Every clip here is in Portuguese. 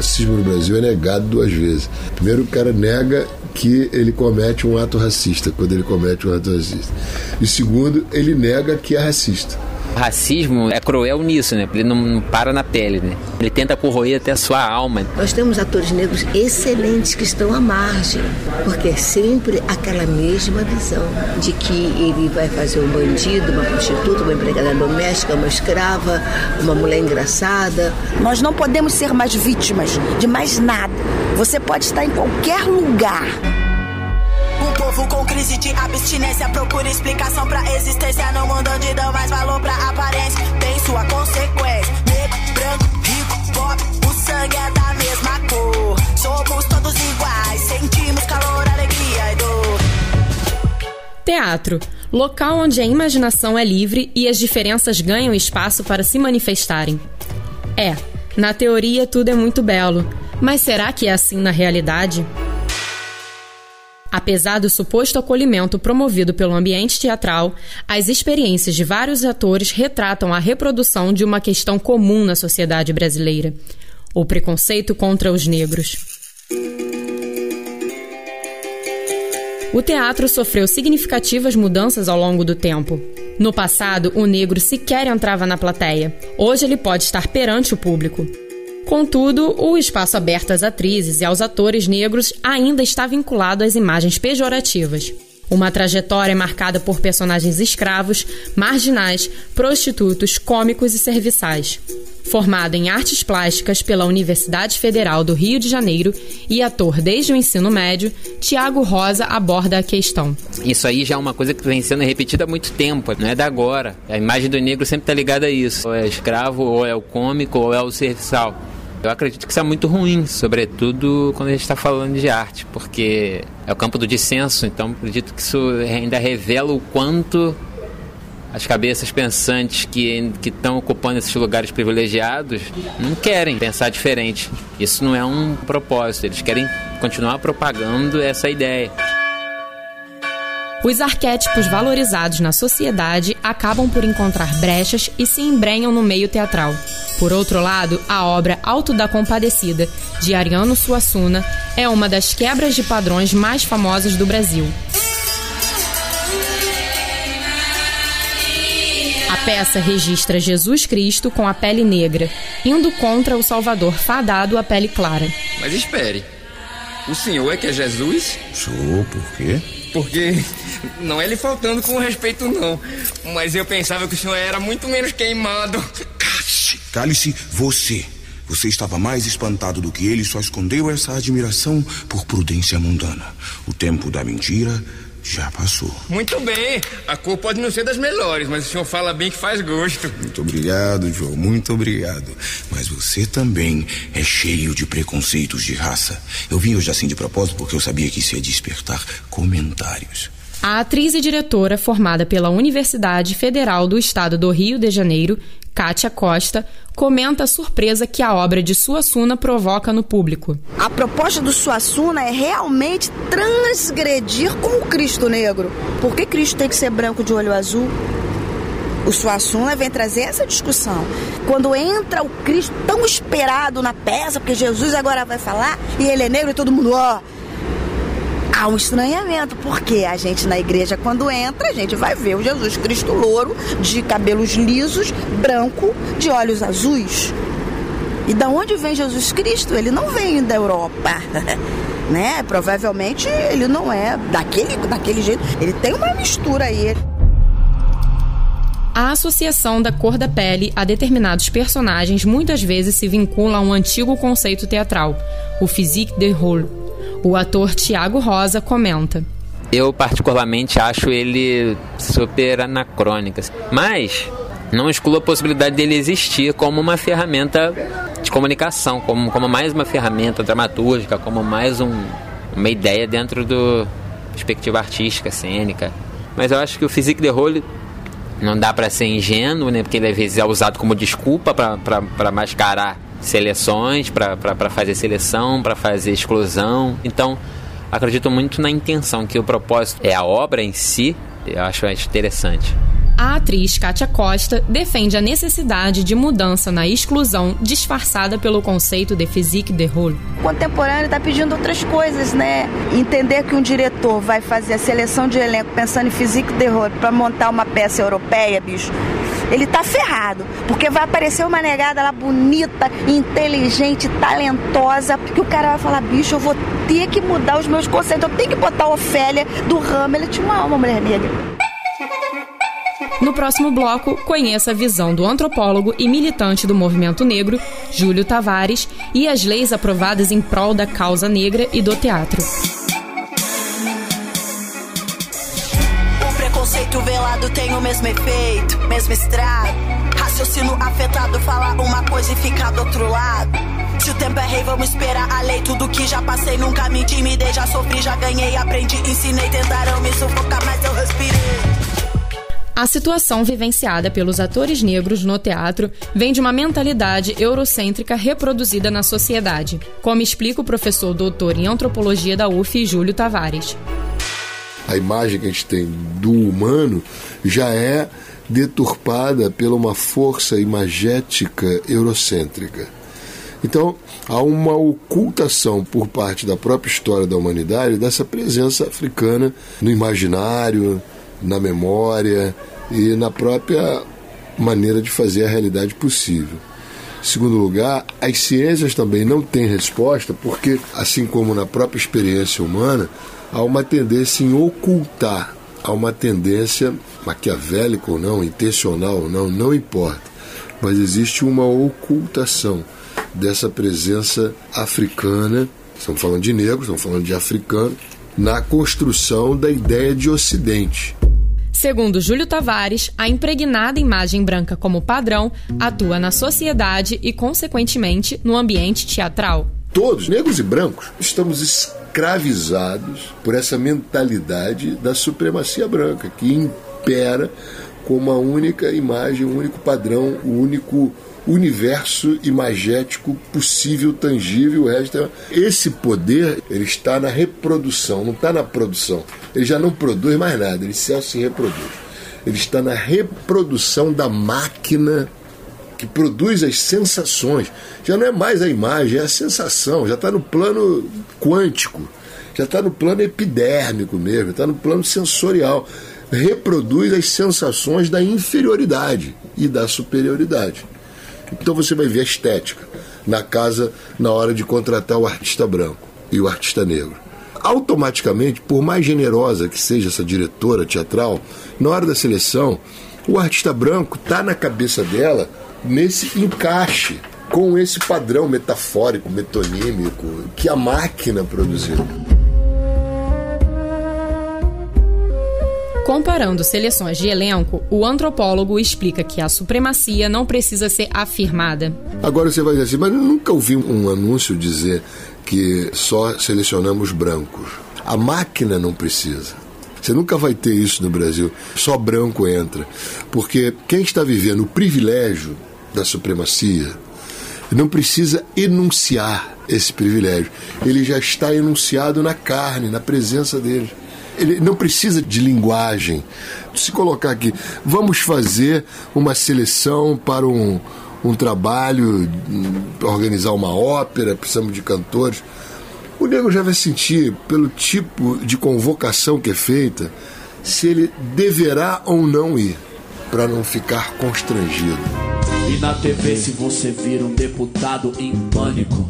racismo no Brasil é negado duas vezes. Primeiro, o cara nega que ele comete um ato racista, quando ele comete um ato racista. E segundo, ele nega que é racista. O racismo é cruel nisso, né? Ele não, não, para na pele, né? Ele tenta corroer até a sua alma. Nós temos atores negros excelentes que estão à margem, porque é sempre aquela mesma visão de que ele vai fazer um bandido, uma prostituta, uma empregada doméstica, uma escrava, uma mulher engraçada. Nós não podemos ser mais vítimas de mais nada. Você pode estar em qualquer lugar povo com crise de abstinência procura explicação pra existência no mundo onde dão mais valor pra aparência. Tem sua consequência. Negro, branco, rico, pobre, o sangue é da mesma cor. Somos todos iguais, sentimos calor, alegria e dor. Teatro local onde a imaginação é livre e as diferenças ganham espaço para se manifestarem. É, na teoria tudo é muito belo, mas será que é assim na realidade? Apesar do suposto acolhimento promovido pelo ambiente teatral, as experiências de vários atores retratam a reprodução de uma questão comum na sociedade brasileira: o preconceito contra os negros. O teatro sofreu significativas mudanças ao longo do tempo. No passado, o negro sequer entrava na plateia. Hoje ele pode estar perante o público. Contudo, o espaço aberto às atrizes e aos atores negros ainda está vinculado às imagens pejorativas. Uma trajetória marcada por personagens escravos, marginais, prostitutos, cômicos e serviçais. Formado em artes plásticas pela Universidade Federal do Rio de Janeiro e ator desde o ensino médio, Tiago Rosa aborda a questão. Isso aí já é uma coisa que vem sendo repetida há muito tempo, não é da agora. A imagem do negro sempre está ligada a isso. Ou é escravo, ou é o cômico, ou é o serviçal. Eu acredito que isso é muito ruim, sobretudo quando a gente está falando de arte, porque é o campo do dissenso, então acredito que isso ainda revela o quanto as cabeças pensantes que estão ocupando esses lugares privilegiados não querem pensar diferente. Isso não é um propósito, eles querem continuar propagando essa ideia. Os arquétipos valorizados na sociedade acabam por encontrar brechas e se embrenham no meio teatral. Por outro lado, a obra Alto da Compadecida, de Ariano Suassuna, é uma das quebras de padrões mais famosas do Brasil. A peça registra Jesus Cristo com a pele negra, indo contra o Salvador fadado à pele clara. Mas espere, o senhor é que é Jesus? Sou, por quê? Porque não é lhe faltando com respeito, não. Mas eu pensava que o senhor era muito menos queimado. Cale-se, você. Você estava mais espantado do que ele só escondeu essa admiração por prudência mundana. O tempo da mentira já passou. Muito bem. A cor pode não ser das melhores, mas o senhor fala bem que faz gosto. Muito obrigado, João. Muito obrigado. Mas você também é cheio de preconceitos de raça. Eu vim hoje assim de propósito porque eu sabia que isso ia despertar comentários. A atriz e diretora formada pela Universidade Federal do Estado do Rio de Janeiro, Kátia Costa, comenta a surpresa que a obra de Suassuna provoca no público. A proposta do Suassuna é realmente transgredir com o Cristo negro. Por que Cristo tem que ser branco de olho azul? O Suassuna vem trazer essa discussão. Quando entra o Cristo tão esperado na peça, porque Jesus agora vai falar, e ele é negro e todo mundo, ó, oh, há um estranhamento, porque a gente na igreja, quando entra, a gente vai ver o Jesus Cristo louro, de cabelos lisos, branco, de olhos azuis. E da onde vem Jesus Cristo? Ele não vem da Europa. né? Provavelmente ele não é daquele, daquele jeito. Ele tem uma mistura aí. A associação da cor da pele a determinados personagens muitas vezes se vincula a um antigo conceito teatral, o physique de rôle, o ator Tiago Rosa comenta. Eu particularmente acho ele super anacrônico, mas não excluo a possibilidade dele existir como uma ferramenta de comunicação, como, como mais uma ferramenta dramatúrgica, como mais um, uma ideia dentro do perspectiva artística, cênica. Mas eu acho que o physique de rôle não dá para ser ingênuo, né? Porque ele às vezes é usado como desculpa para mascarar seleções, para fazer seleção, para fazer exclusão. Então, acredito muito na intenção, que o propósito é a obra em si, eu acho interessante. A atriz Kátia Costa defende a necessidade de mudança na exclusão disfarçada pelo conceito de physique de rôle. O contemporâneo está pedindo outras coisas, né? Entender que um diretor vai fazer a seleção de elenco pensando em physique de rôle para montar uma peça europeia, bicho, ele tá ferrado. Porque vai aparecer uma negada lá bonita, inteligente, talentosa, que o cara vai falar, bicho, eu vou ter que mudar os meus conceitos, eu tenho que botar a Ofélia do Hamlet, uma, uma mulher negra. No próximo bloco, conheça a visão do antropólogo e militante do movimento negro, Júlio Tavares, e as leis aprovadas em prol da causa negra e do teatro. Preconceito velado tem o mesmo efeito, mesmo estrago. Raciocínio afetado, falar uma coisa e ficar do outro lado. Se o tempo é rei, vamos esperar a lei. Tudo que já passei, nunca me intimidei. Já sofri, já ganhei, aprendi, ensinei. Tentaram me sufocar, mas eu respirei. A situação vivenciada pelos atores negros no teatro vem de uma mentalidade eurocêntrica reproduzida na sociedade, como explica o professor doutor em antropologia da UF, Júlio Tavares. A imagem que a gente tem do humano já é deturpada pela uma força imagética eurocêntrica. Então, há uma ocultação por parte da própria história da humanidade dessa presença africana no imaginário, na memória e na própria maneira de fazer a realidade possível. Segundo lugar, as ciências também não têm resposta, porque, assim como na própria experiência humana, há uma tendência em ocultar, há uma tendência maquiavélica ou não, intencional ou não, não importa, mas existe uma ocultação dessa presença africana, estamos falando de negros, estamos falando de africano, na construção da ideia de Ocidente. Segundo Júlio Tavares, a impregnada imagem branca como padrão atua na sociedade e, consequentemente, no ambiente teatral. Todos, negros e brancos, estamos escravizados por essa mentalidade da supremacia branca que impera como a única imagem, o único padrão, o único universo imagético possível, tangível. O. Esse poder ele está na reprodução, não está na produção. Ele já não produz mais nada, ele só se reproduz. Ele está na reprodução da máquina que produz as sensações. Já não é mais a imagem, é a sensação, já está no plano quântico, já está no plano epidérmico mesmo, está no plano sensorial. Reproduz as sensações da inferioridade e da superioridade. Então você vai ver a estética na casa na hora de contratar o artista branco e o artista negro. Automaticamente, por mais generosa que seja essa diretora teatral, na hora da seleção, o artista branco está na cabeça dela nesse encaixe com esse padrão metafórico, metonímico que a máquina produziu. Comparando seleções de elenco, o antropólogo explica que a supremacia não precisa ser afirmada. Agora você vai dizer assim, mas eu nunca ouvi um anúncio dizer que só selecionamos brancos. A máquina não precisa. Você nunca vai ter isso no Brasil. Só branco entra. Porque quem está vivendo o privilégio da supremacia não precisa enunciar esse privilégio. Ele já está enunciado na carne, na presença dele ele não precisa de linguagem. Se colocar aqui, vamos fazer uma seleção para um, um trabalho, organizar uma ópera, precisamos de cantores. O nego já vai sentir, pelo tipo de convocação que é feita, se ele deverá ou não ir, para não ficar constrangido. E na TV, se você vir um deputado em pânico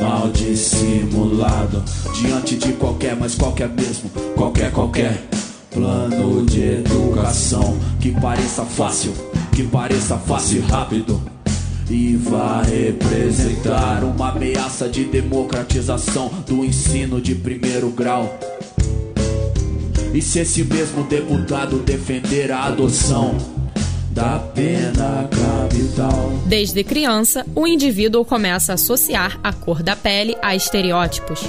mal dissimulado diante de qualquer, mas qualquer mesmo, qualquer, qualquer plano de educação que pareça fácil, que pareça fácil e rápido. E vai representar uma ameaça de democratização do ensino de primeiro grau. E se esse mesmo deputado defender a adoção, da pena capital. Desde criança, o indivíduo começa a associar a cor da pele a estereótipos.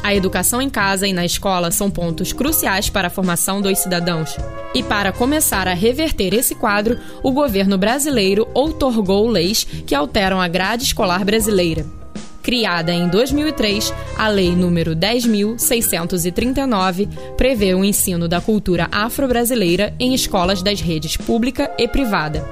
A educação em casa e na escola são pontos cruciais para a formação dos cidadãos. E para começar a reverter esse quadro, o governo brasileiro outorgou leis que alteram a grade escolar brasileira. Criada em 2003, a Lei nº 10.639 prevê o ensino da cultura afro-brasileira em escolas das redes pública e privada.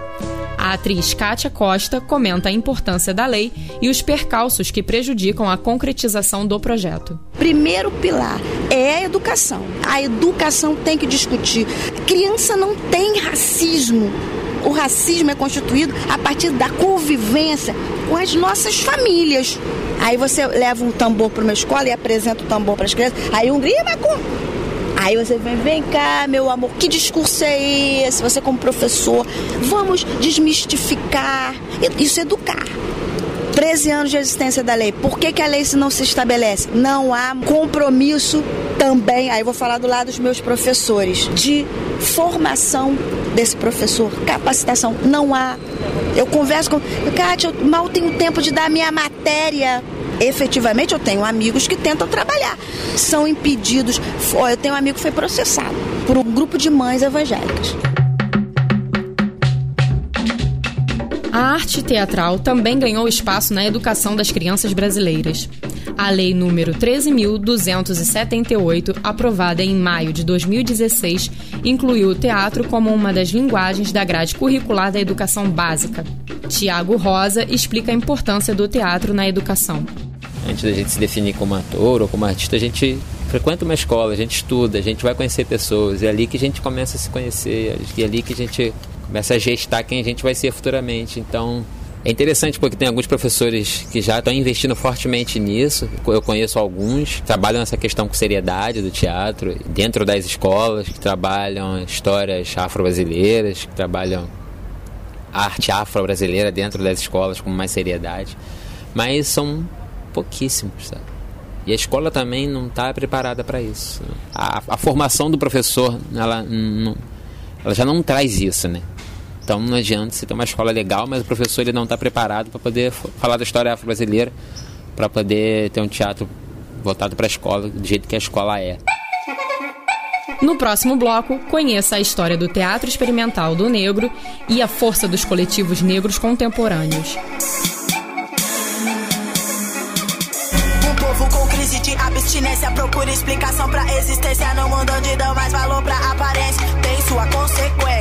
A atriz Kátia Costa comenta a importância da lei e os percalços que prejudicam a concretização do projeto. Primeiro pilar é a educação. A educação tem que discutir. Criança não tem racismo. O racismo é constituído a partir da convivência com as nossas famílias. Aí você leva um tambor para uma escola e apresenta o tambor para as crianças. Aí um grita, com Aí você vem, vem cá, meu amor, que discurso é esse? Você como professor, vamos desmistificar. Isso é educar. 13 anos de existência da lei. Por que, que a lei não se estabelece? Não há compromisso também, aí vou falar do lado dos meus professores, de formação desse professor, capacitação. Não há. Eu converso com. Kátia, eu mal tenho tempo de dar minha matéria efetivamente eu tenho amigos que tentam trabalhar, são impedidos. Eu tenho um amigo que foi processado por um grupo de mães evangélicas. A arte teatral também ganhou espaço na educação das crianças brasileiras. A Lei número 13.278, aprovada em maio de 2016, incluiu o teatro como uma das linguagens da grade curricular da educação básica. Tiago Rosa explica a importância do teatro na educação. Antes da gente se definir como ator ou como artista, a gente frequenta uma escola, a gente estuda, a gente vai conhecer pessoas. É ali que a gente começa a se conhecer, é ali que a gente começa a gestar quem a gente vai ser futuramente. Então, é interessante porque tem alguns professores que já estão investindo fortemente nisso. Eu conheço alguns que trabalham essa questão com seriedade do teatro dentro das escolas, que trabalham histórias afro-brasileiras, que trabalham arte afro-brasileira dentro das escolas com mais seriedade. Mas são pouquíssimos, sabe? E a escola também não está preparada para isso. A, a, formação do professor, ela, ela já não traz isso, né? Então não adianta você ter uma escola legal, mas o professor ele não está preparado para poder falar da história afro-brasileira, para poder ter um teatro voltado para a escola, do jeito que a escola é. No próximo bloco, conheça a história do teatro experimental do negro e a força dos coletivos negros contemporâneos. abstinência procura explicação pra existência no mundo onde dão mais valor pra aparência. Tem sua consequência.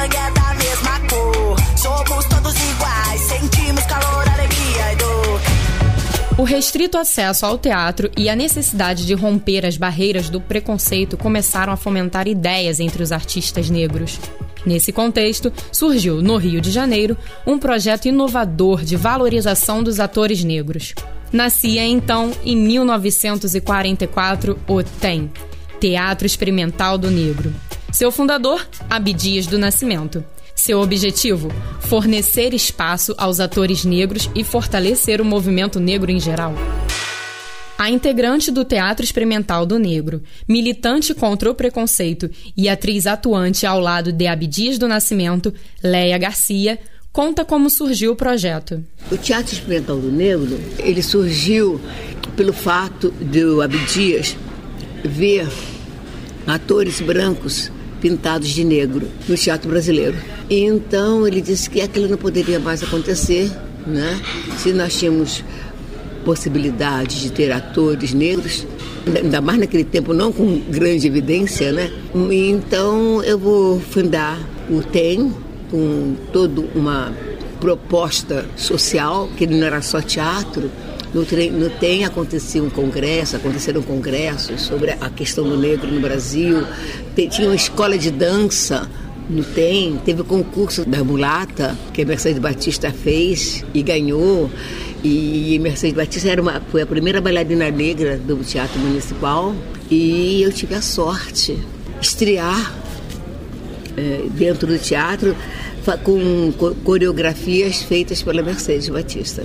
Sangue é da mesma cor. Somos todos iguais, sentimos calor, alegria e dor. O restrito acesso ao teatro e a necessidade de romper as barreiras do preconceito começaram a fomentar ideias entre os artistas negros. Nesse contexto, surgiu, no Rio de Janeiro, um projeto inovador de valorização dos atores negros. Nascia então, em 1944, o TEM Teatro Experimental do Negro. Seu fundador, Abdias do Nascimento. Seu objetivo: fornecer espaço aos atores negros e fortalecer o movimento negro em geral. A integrante do Teatro Experimental do Negro, militante contra o preconceito e atriz atuante ao lado de Abdias do Nascimento, Leia Garcia, conta como surgiu o projeto. O Teatro Experimental do Negro, ele surgiu pelo fato de o Abdias ver atores brancos pintados de negro no teatro brasileiro. E então ele disse que aquilo não poderia mais acontecer, né? Se nós tínhamos possibilidade de ter atores negros, ainda mais naquele tempo não com grande evidência, né? Então eu vou fundar o TEM, com toda uma proposta social, que não era só teatro. No, no TEM acontecia um congresso, aconteceram congressos sobre a questão do negro no Brasil. Tinha uma escola de dança no TEM, teve o concurso da mulata, que a Mercedes Batista fez e ganhou. E Mercedes Batista era uma, foi a primeira bailarina negra do Teatro Municipal. E eu tive a sorte de estrear é, dentro do teatro com coreografias feitas pela Mercedes Batista.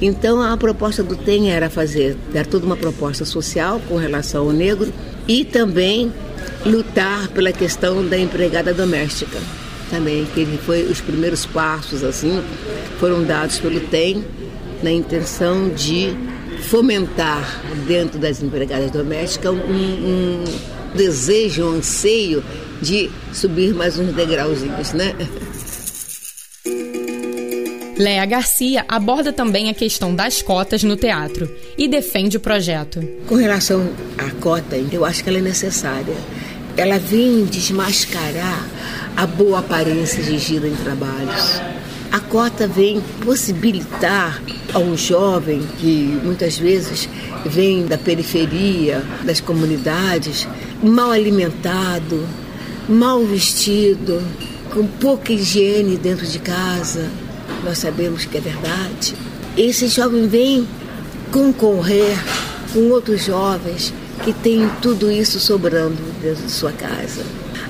Então a proposta do TEM era fazer, dar toda uma proposta social com relação ao negro e também lutar pela questão da empregada doméstica. Também, que ele foi os primeiros passos assim foram dados pelo TEM na intenção de fomentar dentro das empregadas domésticas um, um desejo, um anseio de subir mais uns degrauzinhos, né? Léa Garcia aborda também a questão das cotas no teatro e defende o projeto. Com relação à cota, eu acho que ela é necessária. Ela vem desmascarar a boa aparência de giro em trabalhos. A cota vem possibilitar a um jovem que muitas vezes vem da periferia, das comunidades, mal alimentado, mal vestido, com pouca higiene dentro de casa, nós sabemos que é verdade. Esse jovem vem concorrer com outros jovens que têm tudo isso sobrando dentro de sua casa.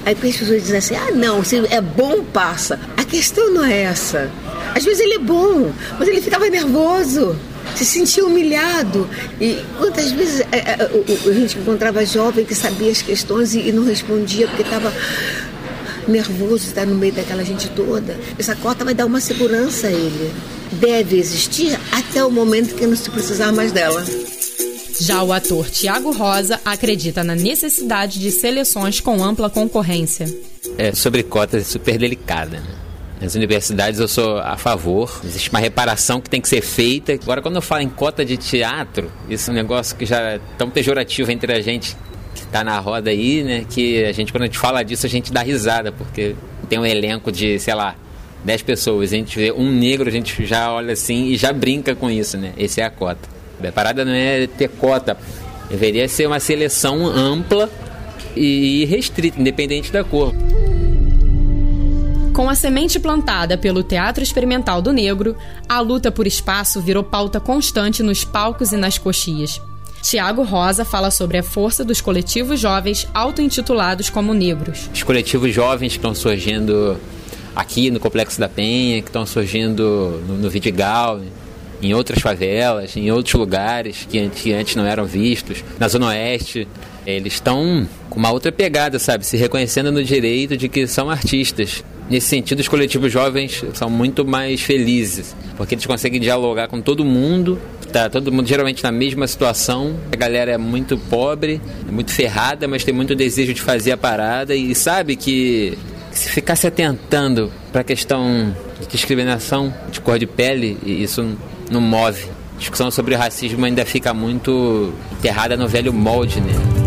Aí as pessoas dizem assim: ah, não, se é bom, passa. A questão não é essa. Às vezes ele é bom, mas ele ficava nervoso, se sentia humilhado. E quantas vezes a, a, a, gente encontrava jovem que sabia as questões e não respondia porque estava nervoso estar no meio daquela gente toda. Essa cota vai dar uma segurança a ele. Deve existir até o momento que não se precisar mais dela. Já o ator Tiago Rosa acredita na necessidade de seleções com ampla concorrência. É, sobre cotas é super delicada. Né? Nas universidades eu sou a favor, existe uma reparação que tem que ser feita. Agora, quando eu falo em cota de teatro, isso é um negócio que já é tão pejorativo entre a gente tá na roda aí, né? Que a gente, quando a gente fala disso, a gente dá risada, porque tem um elenco de, sei lá, 10 pessoas, a gente vê um negro, a gente já olha assim e já brinca com isso, né? Esse é a cota. A parada não é ter cota, deveria ser uma seleção ampla e restrita, independente da cor. Com a semente plantada pelo Teatro Experimental do Negro, a luta por espaço virou pauta constante nos palcos e nas coxias. Tiago Rosa fala sobre a força dos coletivos jovens auto-intitulados como negros. Os coletivos jovens que estão surgindo aqui no Complexo da Penha, que estão surgindo no, no Vidigal, em outras favelas, em outros lugares que antes não eram vistos, na Zona Oeste. Eles estão com uma outra pegada, sabe? Se reconhecendo no direito de que são artistas. Nesse sentido, os coletivos jovens são muito mais felizes, porque eles conseguem dialogar com todo mundo tá todo mundo geralmente na mesma situação. A galera é muito pobre, é muito ferrada, mas tem muito desejo de fazer a parada e sabe que se ficar se atentando para a questão de discriminação de cor de pele, isso não move. A discussão sobre racismo ainda fica muito enterrada no velho molde, né?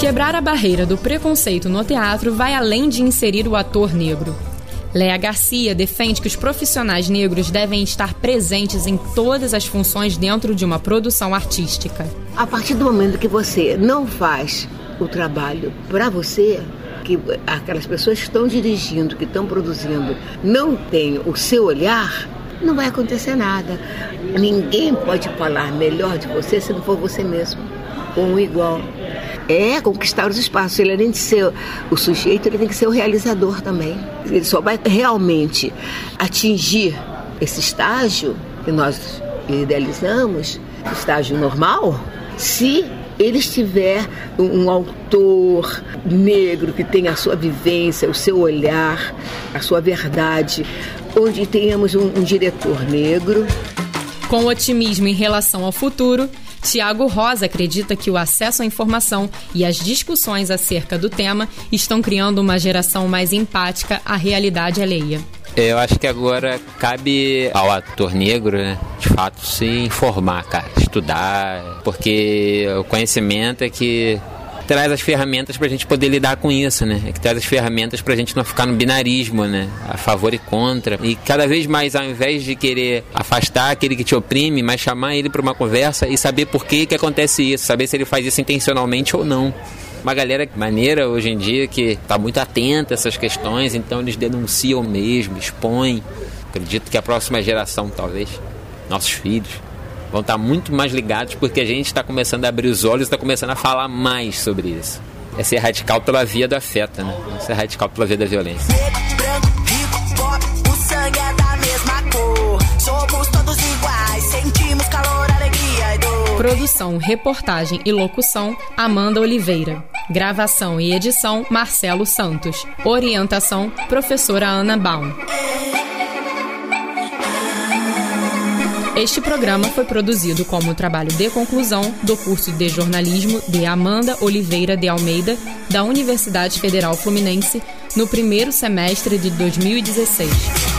Quebrar a barreira do preconceito no teatro vai além de inserir o ator negro. Léa Garcia defende que os profissionais negros devem estar presentes em todas as funções dentro de uma produção artística. A partir do momento que você não faz o trabalho para você, que aquelas pessoas que estão dirigindo, que estão produzindo, não têm o seu olhar, não vai acontecer nada. Ninguém pode falar melhor de você se não for você mesmo, ou um igual é conquistar os espaços. Ele, além de ser o sujeito, ele tem que ser o realizador também. Ele só vai realmente atingir esse estágio que nós idealizamos, estágio normal, se ele estiver um autor negro que tem a sua vivência, o seu olhar, a sua verdade, onde tenhamos um, um diretor negro. Com otimismo em relação ao futuro, Tiago Rosa acredita que o acesso à informação e as discussões acerca do tema estão criando uma geração mais empática à realidade alheia. Eu acho que agora cabe ao ator negro, né, de fato, se informar, cara, estudar, porque o conhecimento é que traz as ferramentas para a gente poder lidar com isso, né? É que traz as ferramentas para a gente não ficar no binarismo, né? A favor e contra. E cada vez mais, ao invés de querer afastar aquele que te oprime, mas chamar ele para uma conversa e saber por que, que acontece isso, saber se ele faz isso intencionalmente ou não uma galera maneira hoje em dia que está muito atenta a essas questões, então eles denunciam mesmo, expõem. Acredito que a próxima geração, talvez, nossos filhos, vão estar muito mais ligados porque a gente está começando a abrir os olhos, está começando a falar mais sobre isso. É ser radical pela via do afeto, né? Não ser radical pela via da violência. Produção, reportagem e locução: Amanda Oliveira. Gravação e edição: Marcelo Santos. Orientação: Professora Ana Baum. Este programa foi produzido como trabalho de conclusão do curso de jornalismo de Amanda Oliveira de Almeida, da Universidade Federal Fluminense, no primeiro semestre de 2016.